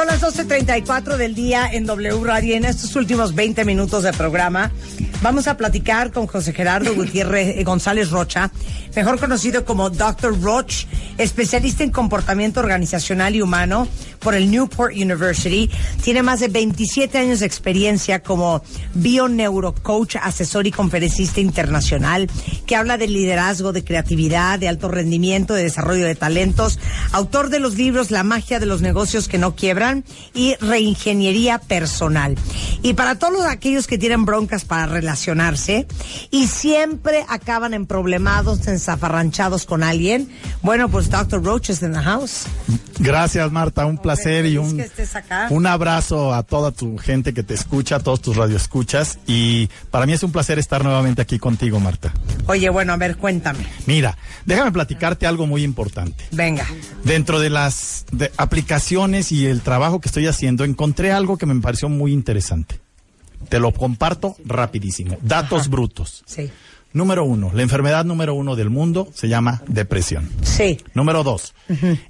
Son las 12.34 del día en W Radio. En estos últimos 20 minutos de programa vamos a platicar con José Gerardo Gutiérrez eh, González Rocha, mejor conocido como Dr. Roch, especialista en comportamiento organizacional y humano por el Newport University. Tiene más de 27 años de experiencia como bio-neurocoach, asesor y conferencista internacional, que habla de liderazgo, de creatividad, de alto rendimiento, de desarrollo de talentos. Autor de los libros La magia de los negocios que no quiebran y reingeniería personal. Y para todos aquellos que tienen broncas para relacionarse y siempre acaban en problemados, en zafarranchados con alguien, bueno, pues Dr. Roach is in the house. Gracias, Marta. Un placer y un, un abrazo a toda tu gente que te escucha, a todos tus radioescuchas. Y para mí es un placer estar nuevamente aquí contigo, Marta. Oye, bueno, a ver, cuéntame. Mira, déjame platicarte algo muy importante. Venga. Dentro de las aplicaciones y el trabajo que estoy haciendo, encontré algo que me pareció muy interesante. Te lo comparto rapidísimo. Datos brutos. Sí. Número uno, la enfermedad número uno del mundo se llama depresión. Sí. Número dos,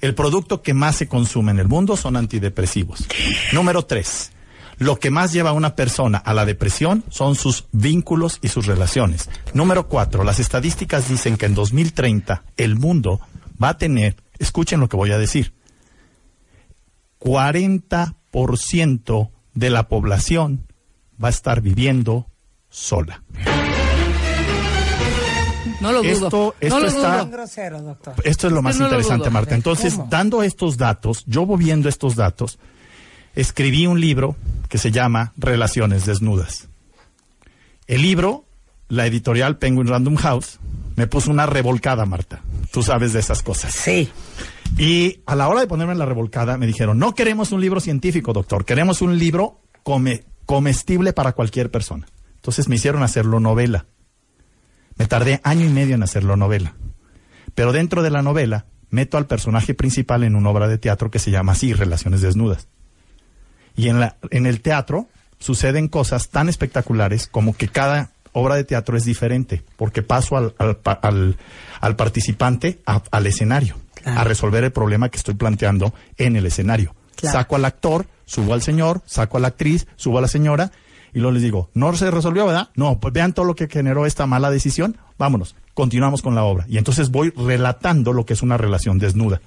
el producto que más se consume en el mundo son antidepresivos. Número tres, lo que más lleva a una persona a la depresión son sus vínculos y sus relaciones. Número cuatro, las estadísticas dicen que en 2030 el mundo va a tener, escuchen lo que voy a decir, 40% de la población va a estar viviendo sola. No lo dudo. Esto, no lo está, dudo. esto es lo más no interesante. Marta. Entonces, ¿Cómo? dando estos datos, yo voy viendo estos datos, escribí un libro que se llama Relaciones Desnudas. El libro, la editorial Penguin Random House, me puso una revolcada, Marta. Tú sabes de esas cosas. Sí. Y a la hora de ponerme en la revolcada, me dijeron, no queremos un libro científico, doctor, queremos un libro come- comestible para cualquier persona. Entonces me hicieron hacerlo novela. Me tardé año y medio en hacerlo novela. Pero dentro de la novela, meto al personaje principal en una obra de teatro que se llama así, Relaciones Desnudas. Y en, la, en el teatro suceden cosas tan espectaculares como que cada obra de teatro es diferente, porque paso al, al, al- al participante a- al escenario, Claro. a resolver el problema que estoy planteando en el escenario. Claro. Saco al actor, subo al señor, saco a la actriz, subo a la señora, y luego les digo, no se resolvió, ¿verdad? No, pues vean todo lo que generó esta mala decisión, vámonos, continuamos con la obra. Y entonces voy relatando lo que es una relación desnuda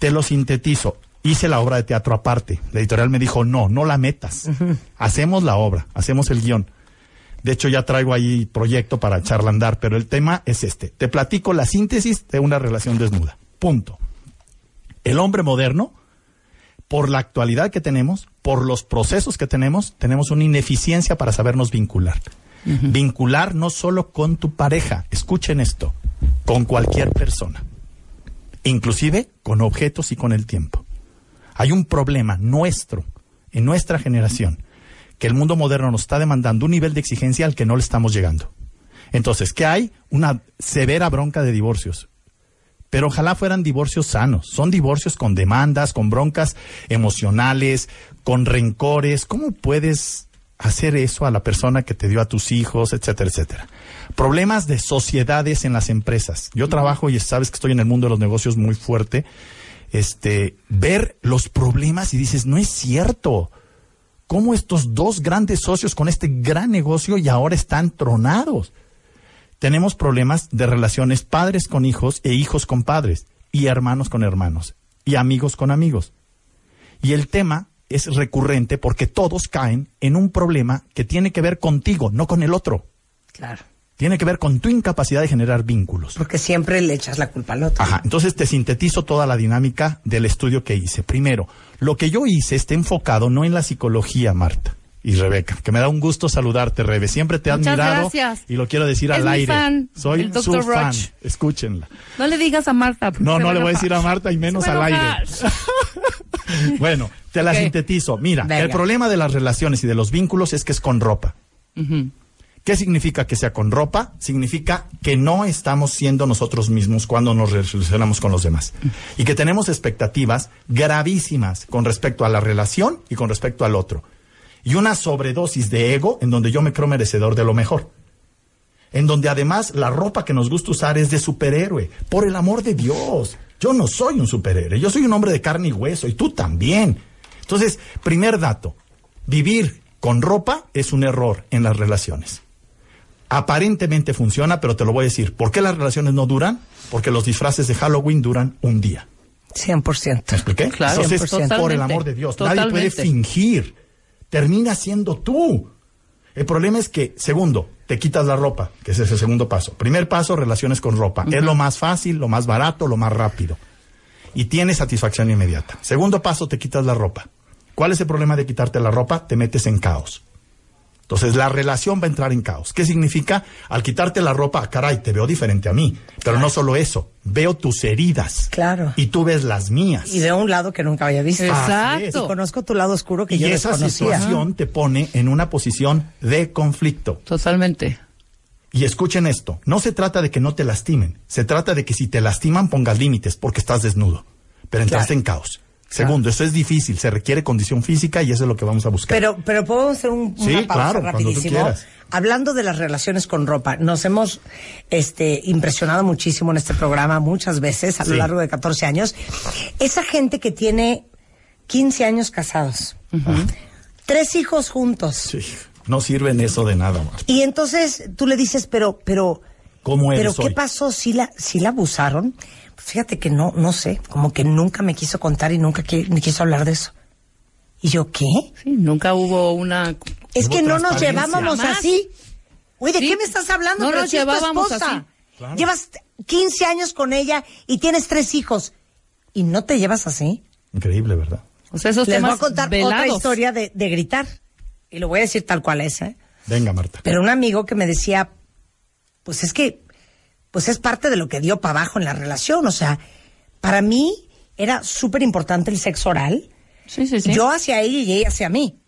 te lo sintetizo. Hice la obra de teatro aparte. La editorial me dijo, no, no la metas. Hacemos la obra, hacemos el guion. De hecho, ya traigo ahí proyecto para echarla a andar, pero el tema es este. Te platico la síntesis de una relación desnuda. Punto. El hombre moderno, por la actualidad que tenemos, por los procesos que tenemos, tenemos una ineficiencia para sabernos vincular. Vincular no solo con tu pareja, escuchen esto, con cualquier persona inclusive con objetos y con el tiempo. Hay un problema nuestro, en nuestra generación, que el mundo moderno nos está demandando un nivel de exigencia al que no le estamos llegando. Entonces, ¿qué hay? Una severa bronca de divorcios. Pero ojalá fueran divorcios sanos. Son divorcios con demandas, con broncas emocionales, con rencores. ¿Cómo puedes hacer eso a la persona que te dio a tus hijos, etcétera, etcétera? Problemas de sociedades en las empresas. Yo trabajo y sabes que estoy en el mundo de los negocios muy fuerte. Este, ver los problemas y dices, no es cierto. ¿Cómo estos dos grandes socios con este gran negocio y ahora están tronados? Tenemos problemas de relaciones padres con hijos e hijos con padres, y hermanos con hermanos, y amigos con amigos. Y el tema es recurrente porque todos caen en un problema que tiene que ver contigo, no con el otro. Claro. Tiene que ver con tu incapacidad de generar vínculos. Porque siempre le echas la culpa al otro. Ajá, entonces te sintetizo toda la dinámica del estudio que hice. Primero, lo que yo hice está enfocado no en la psicología, Marta y Rebeca, que me da un gusto saludarte, Rebe. Siempre te he Muchas admirado gracias. y lo quiero decir Es al mi aire. fan, Soy el su fan. Escúchenla. No le digas a Marta. No, no le voy a decir a Marta y menos al aire. Bueno, te la sintetizo. Mira, Venga. el problema de las relaciones y de los vínculos es que es con ropa. ¿Qué significa que sea con ropa? Significa que no estamos siendo nosotros mismos cuando nos relacionamos con los demás. Y que tenemos expectativas gravísimas con respecto a la relación y con respecto al otro. Y una sobredosis de ego en donde yo me creo merecedor de lo mejor. En donde además la ropa que nos gusta usar es de superhéroe. Por el amor de Dios. Yo no soy un superhéroe. Yo soy un hombre de carne y hueso. Y tú también. Entonces, primer dato, vivir con ropa es un error en las relaciones. Aparentemente funciona, pero te lo voy a decir. ¿Por qué las relaciones no duran? Porque los disfraces de Halloween duran un día. 100%. ¿Me expliqué? Claro, Entonces, por el amor de Dios, nadie puede fingir. Termina siendo tú. El problema es que, segundo, te quitas la ropa, que ese es el segundo paso. Primer paso, relaciones con ropa. Es lo más fácil, lo más barato, lo más rápido. Y tienes satisfacción inmediata. Segundo paso, te quitas la ropa. ¿Cuál es el problema de quitarte la ropa? Te metes en caos. Entonces la relación va a entrar en caos. ¿Qué significa? Al quitarte la ropa, caray, te veo diferente a mí. Pero no solo eso, veo tus heridas. Claro. Y tú ves las mías. Y de un lado que nunca había visto. Exacto. Y conozco tu lado oscuro que y yo esa desconocía. situación te pone en una posición de conflicto. Totalmente. Y escuchen esto, no se trata de que no te lastimen, se trata de que si te lastiman pongas límites porque estás desnudo, pero entraste Claro. en caos. Segundo, eso es difícil, se requiere condición física y eso es lo que vamos a buscar. Pero, pero puedo hacer un, Sí, una pausa claro, rapidísimo. Hablando de las relaciones con ropa, nos hemos este, impresionado muchísimo en este programa muchas veces a lo Sí. largo de 14 años. Esa gente que tiene 15 años casados, tres hijos juntos, Sí, no sirven eso de nada, Marta. y entonces tú le dices, pero, pero, ¿Cómo eres pero ¿qué pasó? ¿Si la, si la abusaron? Fíjate que no, no sé, como que nunca me quiso contar y nunca qui- me quiso hablar de eso. ¿Y yo qué? Sí, nunca hubo una... Es Hubo que no nos llevábamos así. Oye, ¿de Sí. qué me estás hablando? No Pero nos si llevábamos esposa. así. Claro. Llevas 15 años con ella y tienes tres hijos. ¿Y no te llevas así? Increíble, ¿verdad? O sea, esos Les voy temas a contar otra velados. historia de, de gritar. Y lo voy a decir tal cual es, ¿eh? Venga, Marta. Pero un amigo que me decía, pues es que, pues es parte de lo que dio para abajo en la relación. O sea, para mí era súper importante el sexo oral. Sí, sí, sí. Yo hacia ella y ella hacia mí.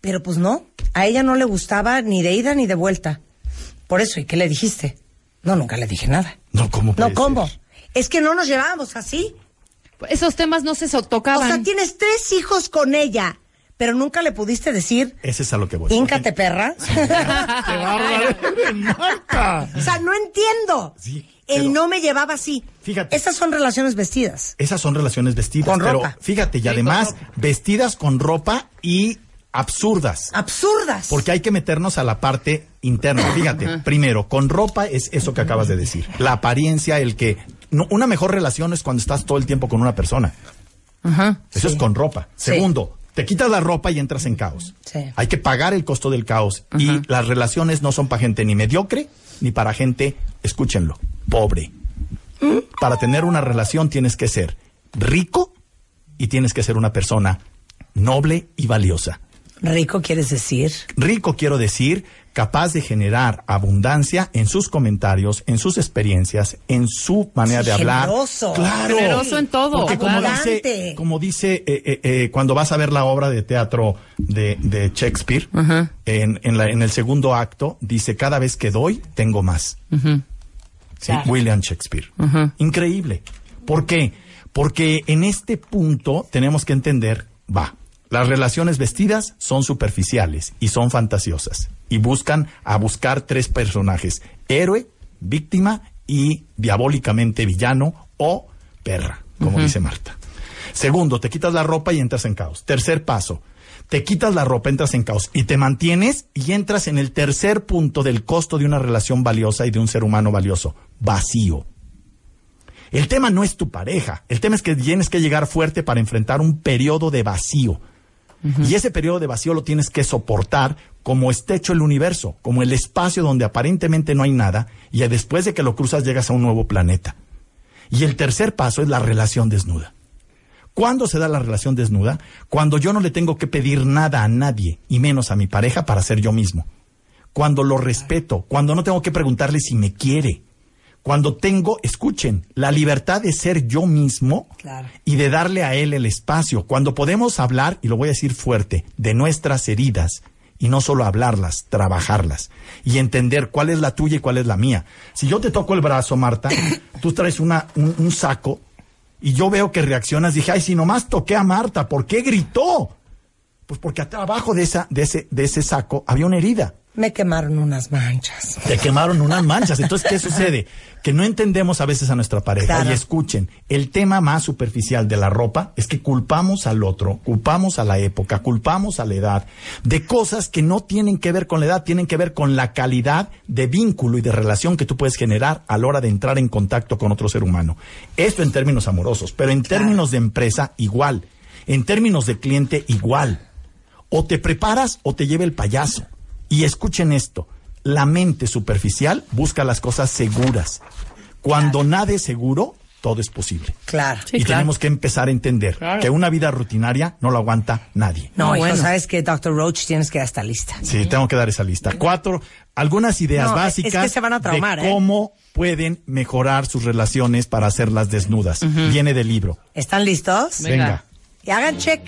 Pero pues no, a ella no le gustaba ni de ida ni de vuelta. Por eso, ¿y qué le dijiste? No, nunca le dije nada. No, ¿cómo No, ¿cómo? ser? Es que no nos llevábamos así. Esos temas no se so- O tocaban. sea, tienes tres hijos con ella, pero nunca le pudiste decir, Ese es a lo que voy. íncate perra. ¡Qué bárbaro o sea, no entiendo. Sí, El pero- no me llevaba así. Fíjate. Estas son relaciones vestidas. Esas son relaciones vestidas, Con pero ropa. fíjate, y Sí, además con vestidas con ropa y absurdas. Absurdas. Porque hay que meternos a la parte interna. Fíjate, primero, con ropa es eso que acabas de decir. La apariencia, el que... no, una mejor relación es cuando estás todo el tiempo con una persona. Ajá. Eso Sí. es con ropa. Sí. Segundo, te quitas la ropa y entras en caos. Sí. Hay que pagar el costo del caos. Y las relaciones no son para gente ni mediocre, ni para gente, escúchenlo, pobre. Para tener una relación tienes que ser rico y tienes que ser una persona noble y valiosa. Rico quieres decir. Rico quiero decir capaz de generar abundancia en sus comentarios, en sus experiencias, en su manera Sí, de hablar. generoso. Claro. Generoso en todo, Porque como dice, como dice eh, eh, eh, cuando vas a ver la obra de teatro de, de Shakespeare, en, en, la- en el segundo acto, dice, cada vez que doy, tengo más. Ujú. ¿sí? Claro. William Shakespeare. Increíble. ¿Por qué? Porque en este punto tenemos que entender, va, las relaciones vestidas son superficiales y son fantasiosas y buscan a buscar tres personajes, héroe, víctima y diabólicamente villano o perra, como dice Marta. Segundo, te quitas la ropa y entras en caos. Tercer paso, te quitas la ropa, entras en caos y te mantienes y entras en el tercer punto del costo de una relación valiosa y de un ser humano valioso, vacío. El tema no es tu pareja, el tema es que tienes que llegar fuerte para enfrentar un periodo de vacío. Y ese periodo de vacío lo tienes que soportar como está hecho el universo, como el espacio donde aparentemente no hay nada y después de que lo cruzas llegas a un nuevo planeta. Y el tercer paso es la relación desnuda. ¿Cuándo se da la relación desnuda? Cuando yo no le tengo que pedir nada a nadie, y menos a mi pareja, para ser yo mismo. Cuando lo respeto, cuando no tengo que preguntarle si me quiere. Cuando tengo, escuchen, la libertad de ser yo mismo Claro. y de darle a él el espacio. Cuando podemos hablar, y lo voy a decir fuerte, de nuestras heridas, y no solo hablarlas, trabajarlas, y entender cuál es la tuya y cuál es la mía. Si yo te toco el brazo, Marta, tú traes una, un, un saco, y yo veo que reaccionas, dije, ay, si nomás toqué a Marta, ¿por qué gritó? Pues porque abajo de, esa, de, ese, de ese saco había una herida. Me quemaron unas manchas. Te quemaron unas manchas. Entonces, ¿qué sucede? Que no entendemos a veces a nuestra pareja. Claro. Y escuchen, el tema más superficial de la ropa es que culpamos al otro, culpamos a la época, culpamos a la edad, de cosas que no tienen que ver con la edad, tienen que ver con la calidad de vínculo y de relación que tú puedes generar a la hora de entrar en contacto con otro ser humano. Esto en términos amorosos, pero en términos de empresa, igual. En términos de cliente, igual. O te preparas o te lleva el payaso. Y escuchen esto, la mente superficial busca las cosas seguras. Cuando nada es seguro, todo es posible. Claro. Sí, y claro. tenemos que empezar a entender Claro. que una vida rutinaria no lo aguanta nadie. No, bueno. sabes que Dr. Roach tienes que dar esta lista. Sí, tengo que dar esa lista. Cuatro, algunas ideas No, es básicas que se van a traumar, de ¿eh? cómo pueden mejorar sus relaciones para hacerlas desnudas. Viene del libro. ¿Están listos? Venga. Venga. Y hagan check.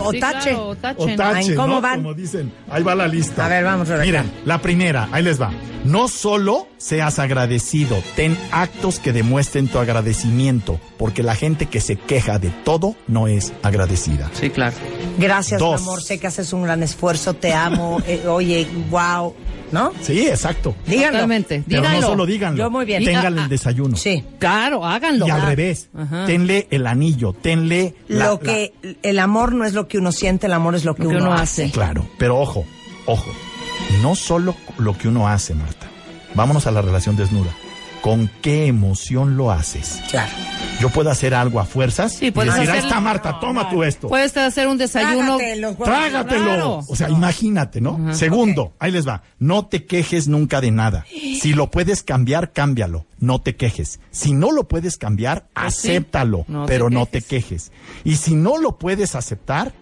O, o Sí, tache. claro, o tachen. O tache, ¿cómo ¿no? van? Como dicen, ahí va la lista. A ver, vamos, Rebeca. Miren, la primera, ahí les va. No solo seas agradecido, ten actos que demuestren tu agradecimiento, porque la gente que se queja de todo no es agradecida. Sí, claro. Gracias, Dos. amor. Sé que haces un gran esfuerzo. Te amo. Eh, oye, wow. ¿No? Sí, exacto. Díganlo. Totalmente. Pero Díganlo. no solo díganlo. Yo muy bien. Ténganle el desayuno. Sí. Claro, háganlo. Y al revés, Ajá. tenle el anillo, tenle la- lo la- que el amor no es lo que uno siente, el amor es lo que, Lo que uno, uno hace. hace. Claro, pero ojo, ojo, no solo lo que uno hace, Marta. Vámonos a la relación desnuda. ¿Con qué emoción lo haces? Claro. Yo puedo hacer algo a fuerzas Sí, y puedes decir, ahí hacerlo- está Marta, toma tú esto. Puedes hacer un desayuno. Trágatelo. Claro. O sea, imagínate, ¿no? Segundo, ahí les va. No te quejes nunca de nada. Si lo puedes cambiar, cámbialo. No te quejes. Si no lo puedes cambiar, Pues sí. acéptalo, No te pero no quejes. te quejes. Y si no lo puedes aceptar,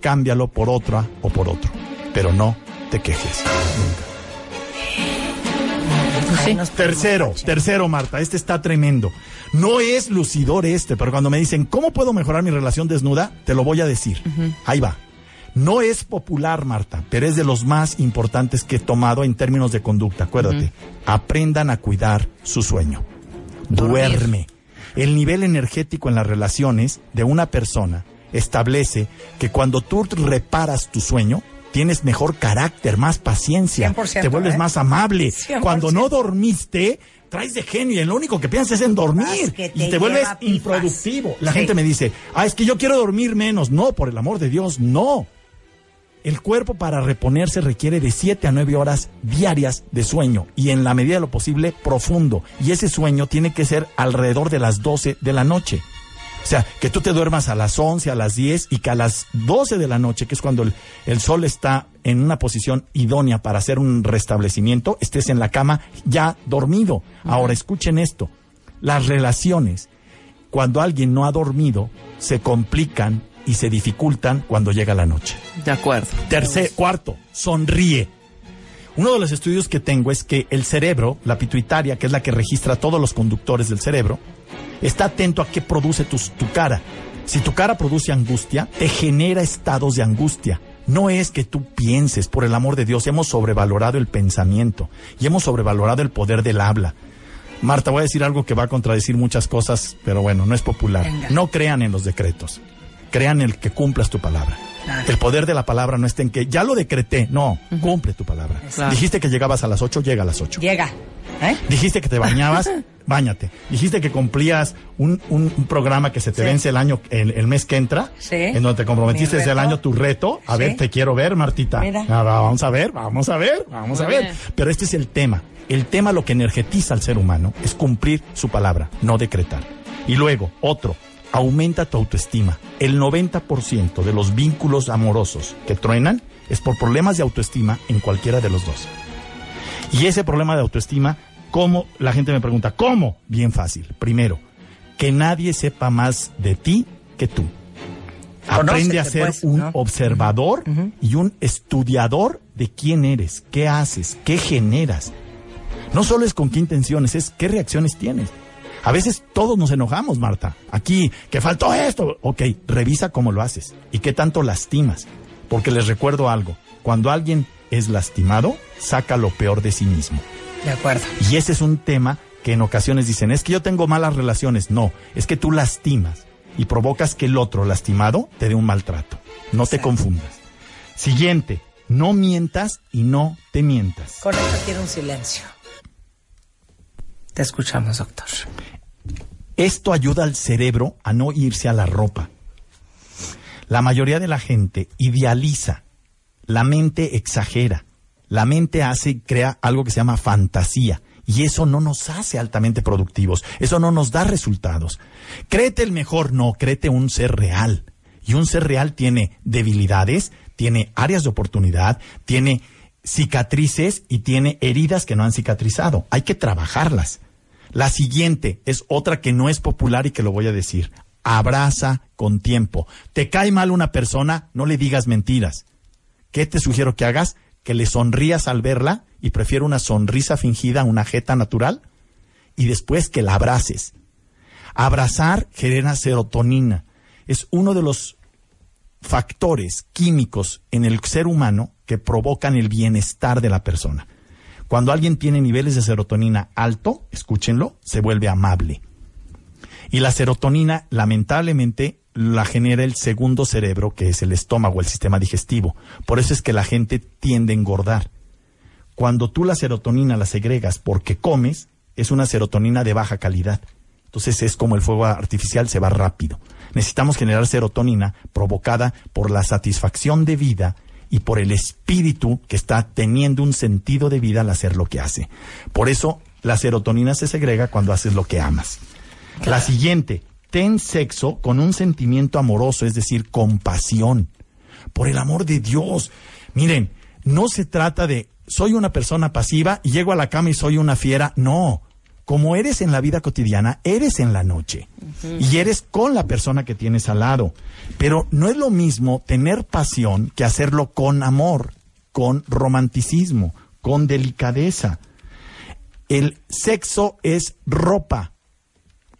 cámbialo por otra o por otro. Pero no te quejes. Pues sí. Tercero, tercero, Marta, este está tremendo. No es lucidor este, pero cuando me dicen, ¿cómo puedo mejorar mi relación desnuda? Te lo voy a decir. Ahí va. No es popular, Marta, pero es de los más importantes que he tomado en términos de conducta. Acuérdate, aprendan a cuidar su sueño. Duerme. El nivel energético en las relaciones de una persona establece que cuando tú reparas tu sueño, tienes mejor carácter, más paciencia, 100%, te vuelves ¿eh? más amable. 100%. Cuando no dormiste, traes de genio y lo único que piensas es en dormir te y te vuelves improductivo. La Sí. gente me dice, ah, es que yo quiero dormir menos. No, por el amor de Dios, no. El cuerpo para reponerse requiere de 7 a 9 horas diarias de sueño y en la medida de lo posible profundo. Y ese sueño tiene que ser alrededor de las 12 de la noche. O sea, que tú te duermas a las 11, a las 10 y que a las 12 de la noche, que es cuando el, el sol está en una posición idónea para hacer un restablecimiento, estés en la cama ya dormido. Ahora escuchen esto. Las relaciones, cuando alguien no ha dormido, se complican y se dificultan cuando llega la noche. De acuerdo. Tercer, cuarto, sonríe. Uno de los estudios que tengo es que el cerebro, la pituitaria, que es la que registra todos los conductores del cerebro, está atento a qué produce tu, tu cara. Si tu cara produce angustia, te genera estados de angustia. No es que tú pienses, por el amor de Dios, hemos sobrevalorado el pensamiento y hemos sobrevalorado el poder del habla. Marta, voy a decir algo que va a contradecir muchas cosas, pero bueno, no es popular. Venga. No crean en los decretos. Crean en el que cumplas tu palabra. Claro. El poder de la palabra no está en que ya lo decreté. No, cumple tu palabra. Dijiste que llegabas a las 8, llega a las 8. Llega. ¿Eh? Dijiste que te bañabas, bañate. Dijiste que cumplías un, un- un programa que se te Sí. vence el año, el, el mes que entra, Sí. en donde te comprometiste desde el año tu reto. A Sí. ver, te quiero ver, Martita. Mira. Ah, va, vamos a ver, vamos a ver, vamos a ver. bien. Pero este es el tema. El tema lo que energetiza al ser humano es cumplir su palabra, no decretar. Y luego, otro, aumenta tu autoestima. El 90% de los vínculos amorosos que truenan es por problemas de autoestima en cualquiera de los dos. Y ese problema de autoestima, ¿cómo? La gente me pregunta, ¿cómo? Bien fácil. Primero, que nadie sepa más de ti que tú. Aprende a ser pues, un ¿no? observador y un estudiador de quién eres, qué haces, qué generas. No solo es con qué intenciones, es qué reacciones tienes. A veces todos nos enojamos, Marta. Aquí, que faltó esto. Ok, revisa cómo lo haces y qué tanto lastimas. Porque les recuerdo algo. Cuando alguien es lastimado, saca lo peor de sí mismo. De acuerdo. Y ese es un tema que en ocasiones dicen, es que yo tengo malas relaciones. No, es que tú lastimas y provocas que el otro lastimado te dé un maltrato. No te confundas. Siguiente, No mientas y no te mientas. Con esto quiero un silencio. Te escuchamos, doctor. Esto ayuda al cerebro a no irse a la ropa. La mayoría de la gente idealiza, la mente exagera, la mente hace crea algo que se llama fantasía. Y eso no nos hace altamente productivos, eso no nos da resultados. Créete el mejor, no, créete un ser real. Y un ser real tiene debilidades, tiene áreas de oportunidad, tiene cicatrices y tiene heridas que no han cicatrizado. Hay que trabajarlas. La siguiente es otra que no es popular y que lo voy a decir. Abraza con tiempo. ¿Te cae mal una persona? No le digas mentiras. ¿Qué te sugiero que hagas? Que le sonrías al verla y prefiero una sonrisa fingida a una jeta natural y después que la abraces. Abrazar genera serotonina. Es uno de los factores químicos en el ser humano que provocan el bienestar de la persona. Cuando alguien tiene niveles de serotonina alto, escúchenlo, se vuelve amable. Y la serotonina, lamentablemente, la genera el segundo cerebro, que es el estómago, el sistema digestivo. Por eso es que la gente tiende a engordar. Cuando tú la serotonina la segregas porque comes, es una serotonina de baja calidad. Entonces es como el fuego artificial, se va rápido. Necesitamos generar serotonina provocada por la satisfacción de vida y por el espíritu que está teniendo un sentido de vida al hacer lo que hace. Por eso la serotonina se segrega cuando haces lo que amas. La siguiente, ten sexo con un sentimiento amoroso, es decir, compasión. Por el amor de Dios. Miren, no se trata de soy una persona pasiva y llego a la cama y soy una fiera. No. Como eres en la vida cotidiana, eres en la noche. Y eres con la persona que tienes al lado. Pero no es lo mismo tener pasión que hacerlo con amor, con romanticismo, con delicadeza. El sexo es ropa.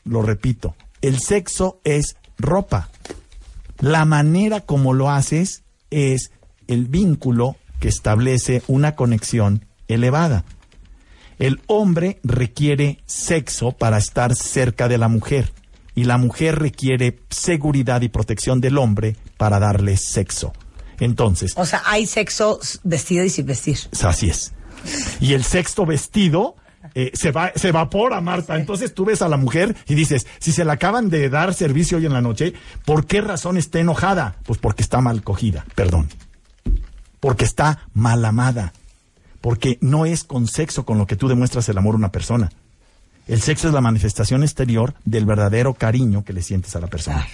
Lo repito, el sexo es ropa. La manera como lo haces es el vínculo que establece una conexión elevada. El hombre requiere sexo para estar cerca de la mujer y la mujer requiere seguridad y protección del hombre para darle sexo. Entonces, O sea, hay sexo vestido y sin vestir. así es. Y el sexto vestido eh, se, va, se evapora, Marta. Entonces tú ves a la mujer y dices, si se le acaban de dar servicio hoy en la noche, ¿por qué razón está enojada? Pues porque está mal cogida, perdón. Porque está mal amada. Porque no es con sexo con lo que tú demuestras el amor a una persona. El sexo es la manifestación exterior del verdadero cariño que le sientes a la persona.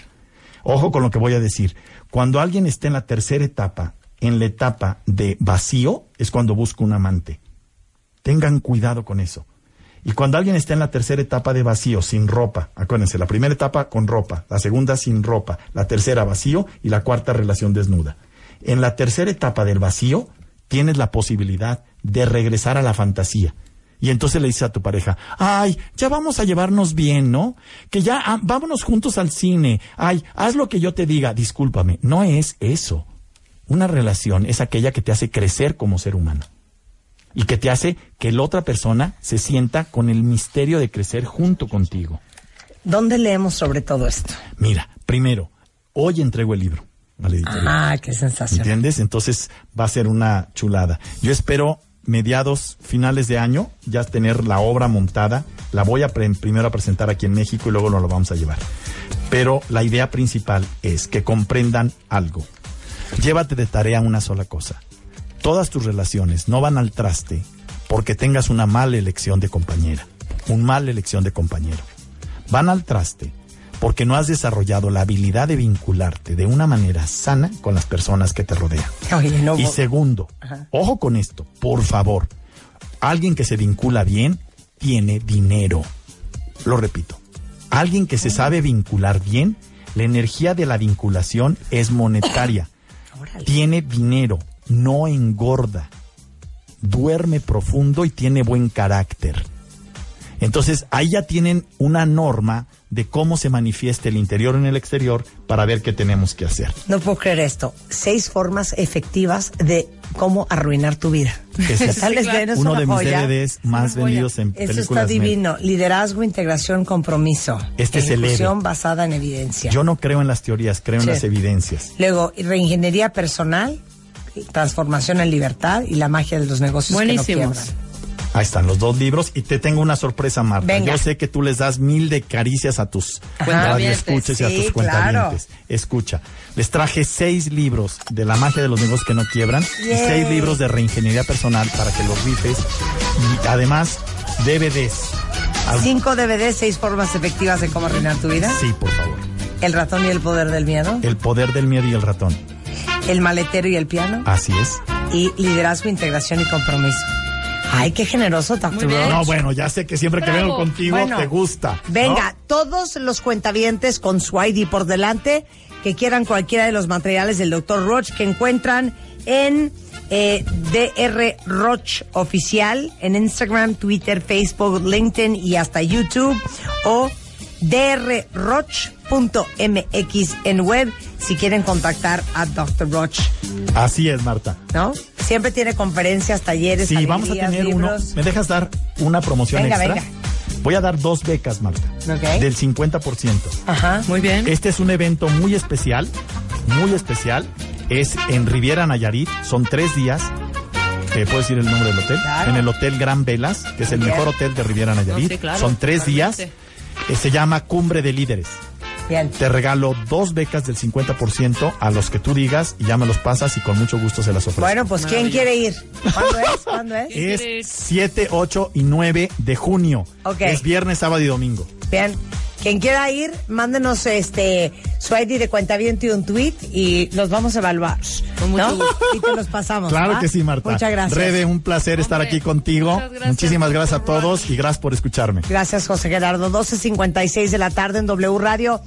Ojo con lo que voy a decir. Cuando alguien está en la tercera etapa, en la etapa de vacío, es cuando busca un amante. Tengan cuidado con eso. Y cuando alguien está en la tercera etapa de vacío, sin ropa, acuérdense, la primera etapa con ropa, la segunda sin ropa, la tercera vacío y la cuarta relación desnuda. En la tercera etapa del vacío, tienes la posibilidad de regresar a la fantasía. Y entonces le dices a tu pareja, ay, ya vamos a llevarnos bien, ¿no? Que ya ah, vámonos juntos al cine. Ay, haz lo que yo te diga. Discúlpame, no es eso. Una relación es aquella que te hace crecer como ser humano y que te hace que la otra persona se sienta con el misterio de crecer junto contigo. ¿Dónde leemos sobre todo esto? Mira, primero, hoy entrego el libro a la editorial. Ah, qué sensación. ¿Entiendes? Entonces va a ser una chulada. Yo espero mediados, finales de año, ya tener la obra montada. La voy a pre- primero a presentar aquí en México y luego nos lo vamos a llevar. Pero la idea principal es que comprendan algo. Llévate de tarea una sola cosa. Todas tus relaciones no van al traste porque tengas una mala elección de compañera, un mala elección de compañero. Van al traste porque no has desarrollado la habilidad de vincularte de una manera sana con las personas que te rodean. Oye, no. Y segundo, ojo con esto, por favor. Alguien que se vincula bien tiene dinero. Lo repito. Alguien que se sabe vincular bien, la energía de la vinculación es monetaria. Órale. Tiene dinero, no engorda. Duerme profundo y tiene buen carácter. Entonces, ahí ya tienen una norma de cómo se manifiesta el interior en el exterior para ver qué tenemos que hacer. No puedo creer esto. Seis formas efectivas de cómo arruinar tu vida. Es es uno de mis joya. DVDs más vendidos en Eso películas. está me- divino. Liderazgo, integración, compromiso. Este es el Ejecución héroe. basada en evidencia. Yo no creo en las teorías, creo en Sí. las evidencias. Luego, reingeniería personal, Transformación en Libertad y La magia de los negocios que no Buenísimos. quiebran. Ahí están los dos libros y te tengo una sorpresa, Marta. Venga. Yo sé que tú les das mil de caricias a tus escuches y a tus cuentavientes. Escucha, les traje seis libros de la magia de los negocios que no quiebran y seis libros de reingeniería personal para que los rifes y además DVDs. Cinco DVDs, seis formas efectivas de cómo arruinar tu vida. Sí, por favor. El ratón y el poder del miedo. El poder del miedo y el ratón. El maletero y el piano. Así es. Y liderazgo, integración y compromiso. Ay, qué generoso, Dr. No, bueno, ya sé que siempre que Bravo. vengo contigo Bueno, te gusta. ¿no? Venga, todos los cuentavientes con su ID por delante que quieran cualquiera de los materiales del Dr. Roach que encuentran en eh, DR Roach Oficial en Instagram, Twitter, Facebook, LinkedIn y hasta YouTube o drroach.mx en web si quieren contactar a Dr. Roach, Así es, Marta. ¿no? Siempre tiene conferencias, talleres, Sí, vamos a tener libros. uno. ¿Me dejas dar una promoción Venga, extra? venga. Voy a dar dos becas, Marta. Ok. Del 50%. Ajá. Muy bien. Este es un evento muy especial, muy especial. Es en Riviera Nayarit, son tres días. Eh, ¿Puedo decir el nombre del hotel? Claro. En el Hotel Gran Velas, que es el Bien. mejor hotel de Riviera Nayarit. No, sí, claro, son tres días. totalmente. Se llama Cumbre de Líderes. Bien. Te regalo dos becas del 50% a los que tú digas y ya me los pasas y con mucho gusto se las ofrezco. Bueno, pues ¿quién Maravilla. quiere ir? ¿Cuándo es? ¿Cuándo es? ¿Quién quiere ir? es 7, 8 y 9 de junio. Ok. Es viernes, sábado y domingo. Bien. Quien quiera ir, mándenos este su ID de cuenta y un tweet y los vamos a evaluar. Con mucho ¿no? gusto. Y te los pasamos. Claro ¿va? que sí, Marta. Muchas gracias. Rebe, un placer estar aquí contigo. gracias, Muchísimas gracias a todos y gracias por escucharme. Gracias, José Gerardo. 12.56 de la tarde en W Radio.